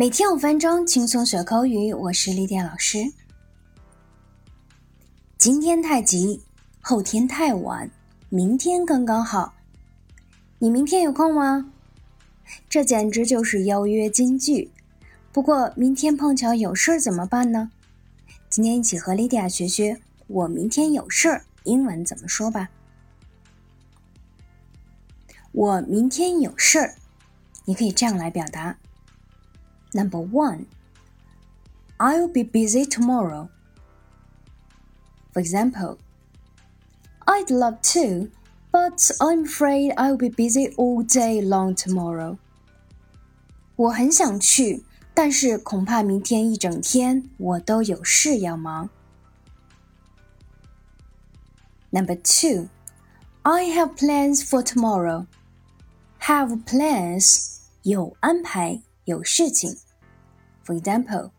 每天五分钟，轻松学口语。我是丽典老师。今天太急，后天太晚，明天刚刚好。你明天有空吗？这简直就是邀约金句。不过明天碰巧有事儿怎么办呢？今天一起和莉迪亚学学“我明天有事儿”英文怎么说吧。我明天有事儿，你可以这样来表达。Number one, I'll be busy tomorrow. For example, I'd love to, but I'm afraid I'll be busy all day long tomorrow. 我很想去，但是恐怕明天一整天我都有事要忙。Number two, I have plans for tomorrow. Have plans 有安排。 有事情。For example,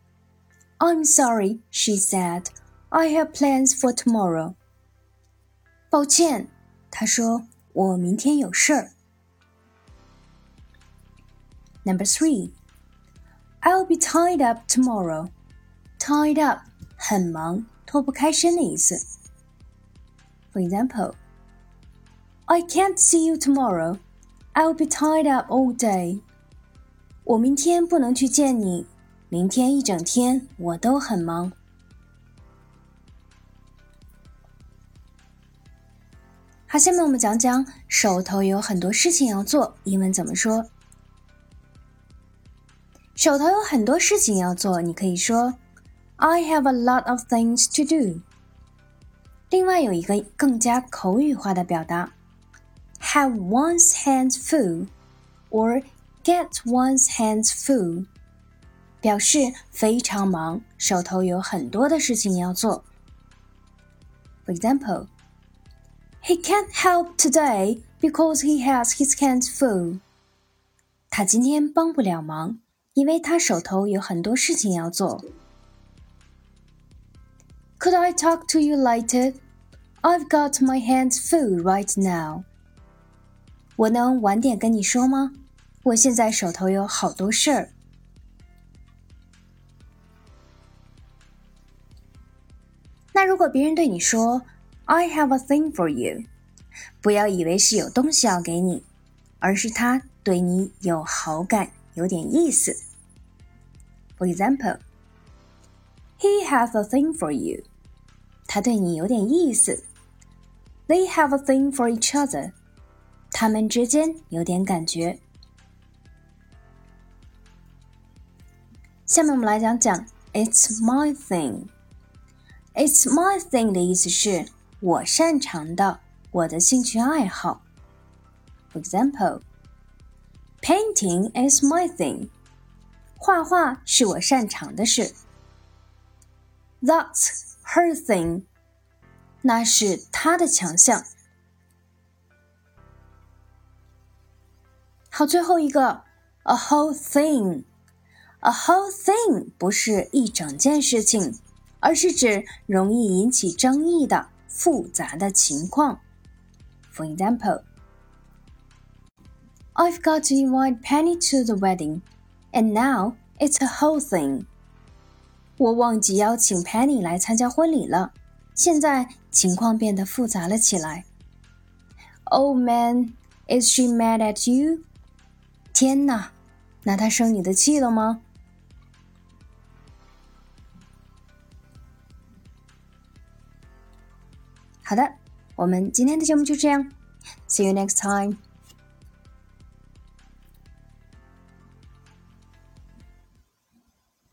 I'm sorry, she said. I have plans for tomorrow. 抱歉，她说我明天有事儿。Number three, I'll be tied up tomorrow. Tied up 很忙，脱不开身的意思。For example, I can't see you tomorrow. I'll be tied up all day. 我明天不能去见你，明天一整天我都很忙。好，下面我们讲讲手头有很多事情要做，英文怎么说？手头有很多事情要做，你可以说 I have a lot of things to do。另外有一个更加口语化的表达，have one's hands full，or Get one's hands full，表示非常忙，手头有很多的事情要做。For example, he can't help today because he has his hands full. 他今天帮不了忙，因为他手头有很多事情要做。Could I talk to you later? I've got my hands full right now. 我能晚点跟你说吗？ 我现在手头有好多事儿。那如果别人对你说 "I have a thing for you"，不要以为是有东西要给你，而是他对你有好感，有点意思。For example, he has a thing for you. 他对你有点意思。They have a thing for each other. 他们之间有点感觉。下面我们来讲讲 "It's my thing"。"It's my thing" 的意思是我擅长的，我的兴趣爱好。For example, painting is my thing. 画画是我擅长的事。That's her thing. 那是她的强项。好，最后一个 a whole thing。 A whole thing 不是一整件事情，而是指容易引起争议的复杂的情况。For example, I've got to invite Penny to the wedding, and now it's a whole thing. 我忘记邀请 Penny 来参加婚礼了，现在情况变得复杂了起来。Oh man, is she mad at you? 天哪，那她生你的气了吗？好的，我们今天的节目就这样，See you next time。